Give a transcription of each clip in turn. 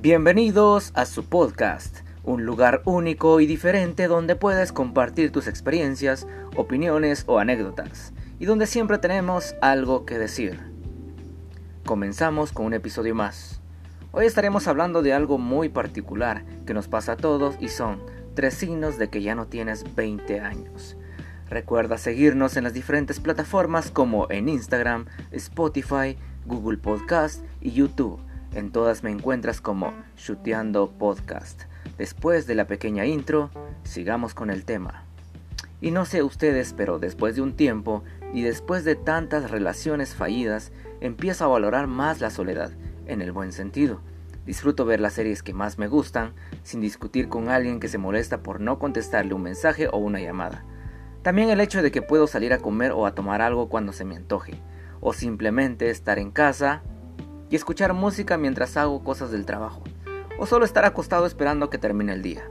Bienvenidos a su podcast, un lugar único y diferente donde puedes compartir tus experiencias, opiniones o anécdotas, y donde siempre tenemos algo que decir. Comenzamos con un episodio más. Hoy estaremos hablando de algo muy particular que nos pasa a todos y son tres signos de que ya no tienes 20 años. Recuerda seguirnos en las diferentes plataformas como en Instagram, Spotify, Google Podcast y YouTube en todas me encuentras como Chuteando Podcast. Después de la pequeña intro, sigamos con el tema. Y no sé ustedes, pero después de un tiempo y después de tantas relaciones fallidas, empiezo a valorar más la soledad, en el buen sentido. Disfruto ver las series que más me gustan, sin discutir con alguien que se molesta por no contestarle un mensaje o una llamada. También el hecho de que puedo salir a comer o a tomar algo cuando se me antoje, o simplemente estar en casa y escuchar música mientras hago cosas del trabajo, o solo estar acostado esperando que termine el día.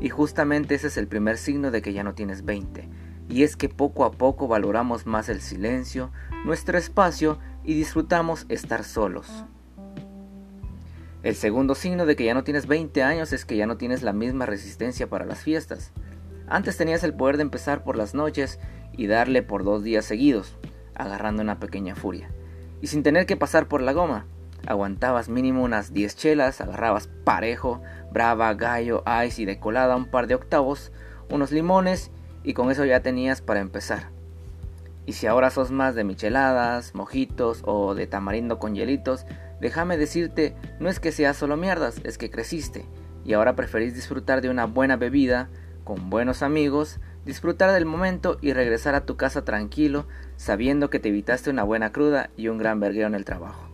Y justamente ese es el primer signo de que ya no tienes 20, y es que poco a poco valoramos más el silencio, nuestro espacio y disfrutamos estar solos. El segundo signo de que ya no tienes 20 años es que ya no tienes la misma resistencia para las fiestas. Antes tenías el poder de empezar por las noches y darle por dos días seguidos, agarrando una pequeña furia y sin tener que pasar por la goma. Aguantabas mínimo unas 10 chelas, agarrabas parejo, brava, gallo, ice y de colada un par de octavos, unos limones y con eso ya tenías para empezar. Y si ahora sos más de micheladas, mojitos o de tamarindo con hielitos, déjame decirte, no es que seas solo mierdas, es que creciste y ahora preferís disfrutar de una buena bebida, con buenos amigos, disfrutar del momento y regresar a tu casa tranquilo, sabiendo que te evitaste una buena cruda y un gran vergueo en el trabajo.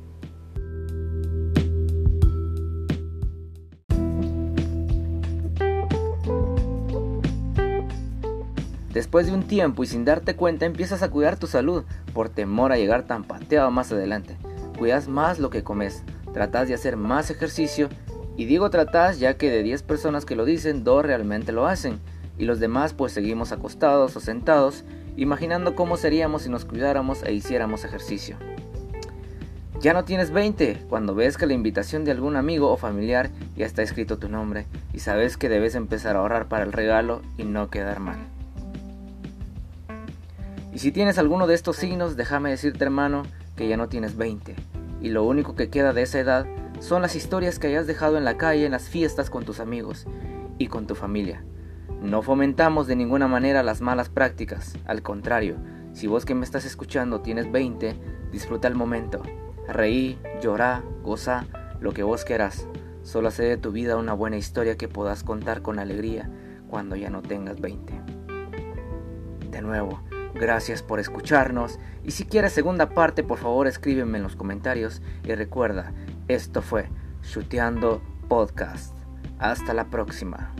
Después de un tiempo y sin darte cuenta empiezas a cuidar tu salud por temor a llegar tan pateado más adelante. Cuidas más lo que comes, tratas de hacer más ejercicio y digo tratas ya que de 10 personas que lo dicen, 2 realmente lo hacen y los demás pues seguimos acostados o sentados, imaginando cómo seríamos si nos cuidáramos e hiciéramos ejercicio. Ya no tienes 20 cuando ves que la invitación de algún amigo o familiar ya está escrito tu nombre y sabes que debes empezar a ahorrar para el regalo y no quedar mal. Y si tienes alguno de estos signos, déjame decirte hermano que ya no tienes 20 y lo único que queda de esa edad son las historias que hayas dejado en la calle, en las fiestas con tus amigos y con tu familia. No fomentamos de ninguna manera las malas prácticas, al contrario, si vos que me estás escuchando tienes 20, disfruta el momento. Reí, llorá, goza, lo que vos quieras. Solo hace de tu vida una buena historia que puedas contar con alegría cuando ya no tengas 20. De nuevo, gracias por escucharnos y si quieres segunda parte por favor escríbeme en los comentarios y recuerda, esto fue Chuteando Podcast. Hasta la próxima.